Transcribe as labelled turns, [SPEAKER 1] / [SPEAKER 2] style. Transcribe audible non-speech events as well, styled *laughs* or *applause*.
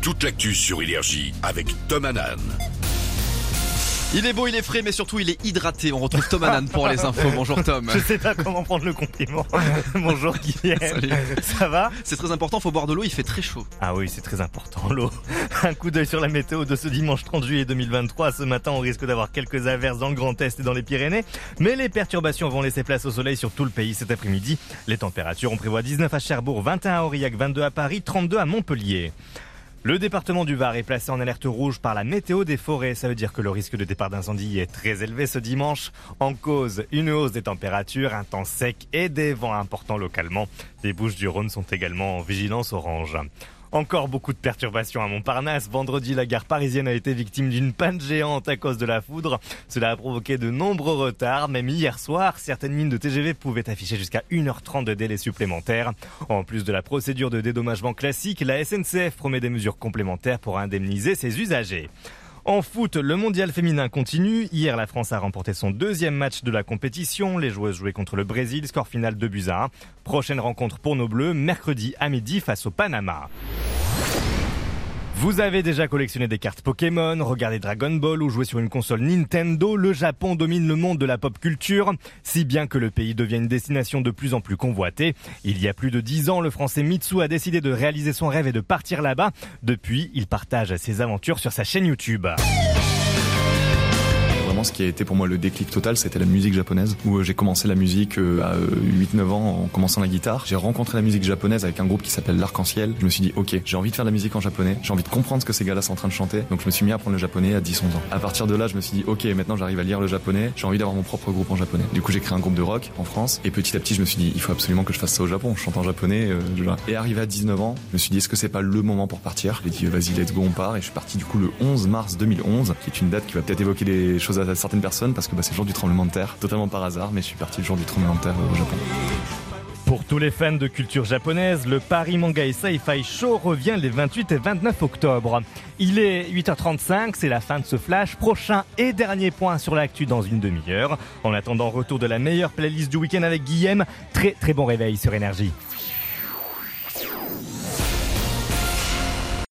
[SPEAKER 1] Toute l'actu sur Énergie avec Tom Hanan.
[SPEAKER 2] Il est beau, il est frais, mais surtout il est hydraté. On retrouve Tom Hanan pour les infos. Bonjour Tom.
[SPEAKER 3] Je sais pas comment prendre le compliment. *laughs* Bonjour Guillaume.
[SPEAKER 2] Salut.
[SPEAKER 3] Ça va?
[SPEAKER 2] C'est très important, faut boire de l'eau, il fait très chaud.
[SPEAKER 3] Ah oui, c'est très important l'eau. Un coup d'œil sur la météo de ce dimanche 30 juillet 2023. Ce matin, on risque d'avoir quelques averses dans le Grand Est et dans les Pyrénées, mais les perturbations vont laisser place au soleil sur tout le pays cet après-midi. Les températures, on prévoit 19 à Cherbourg, 21 à Aurillac, 22 à Paris, 32 à Montpellier. Le département du Var est placé en alerte rouge par la météo des forêts. Ça veut dire que le risque de départ d'incendie est très élevé ce dimanche. En cause, une hausse des températures, un temps sec et des vents importants localement. Les Bouches du Rhône sont également en vigilance orange. Encore beaucoup de perturbations à Montparnasse. Vendredi, la gare parisienne a été victime d'une panne géante à cause de la foudre. Cela a provoqué de nombreux retards. Même hier soir, certaines lignes de TGV pouvaient afficher jusqu'à 1h30 de délai supplémentaire. En plus de la procédure de dédommagement classique, la SNCF promet des mesures complémentaires pour indemniser ses usagers. En foot, le mondial féminin continue. Hier, la France a remporté son deuxième match de la compétition. Les joueuses jouaient contre le Brésil, score final 2 buts à 1. Prochaine rencontre pour nos Bleus, mercredi à midi face au Panama. Vous avez déjà collectionné des cartes Pokémon, regardé Dragon Ball ou joué sur une console Nintendo, le Japon domine le monde de la pop culture, si bien que le pays devient une destination de plus en plus convoitée. Il y a plus de dix ans, le français Mitsu a décidé de réaliser son rêve et de partir là-bas. Depuis, il partage ses aventures sur sa chaîne YouTube.
[SPEAKER 4] Ce qui a été pour moi le déclic total, c'était la musique japonaise, où euh, j'ai commencé la musique euh, à 8-9 ans en commençant la guitare. J'ai rencontré la musique japonaise avec un groupe qui s'appelle l'Arc-en-Ciel. Je me suis dit, ok, j'ai envie de faire de la musique en japonais, j'ai envie de comprendre ce que ces gars-là sont en train de chanter, donc je me suis mis à apprendre le japonais à 10-11 ans. À partir de là, je me suis dit, ok, maintenant j'arrive à lire le japonais, j'ai envie d'avoir mon propre groupe en japonais. Du coup, j'ai créé un groupe de rock en France, et petit à petit, je me suis dit, il faut absolument que je fasse ça au Japon, je chante en japonais. euh, Et arrivé à 19 ans, je me suis dit, est-ce que c'est pas le moment pour partir? J'ai dit, vas-y, let's go, on part, et je suis parti du coup le 11 mars 2011, qui est une date qui va peut-être évoquer des choses à certaines personnes, parce que bah, c'est le jour du tremblement de terre, totalement par hasard, mais je suis parti le jour du tremblement de terre au Japon.
[SPEAKER 3] Pour tous les fans de culture japonaise, le Paris Manga et Sci-Fi Show revient les 28 et 29 octobre. Il est 8h35, c'est la fin de ce flash. Prochain et dernier point sur l'actu dans une demi-heure. En attendant, retour de la meilleure playlist du week-end avec Guillaume. Très très bon réveil sur Énergie.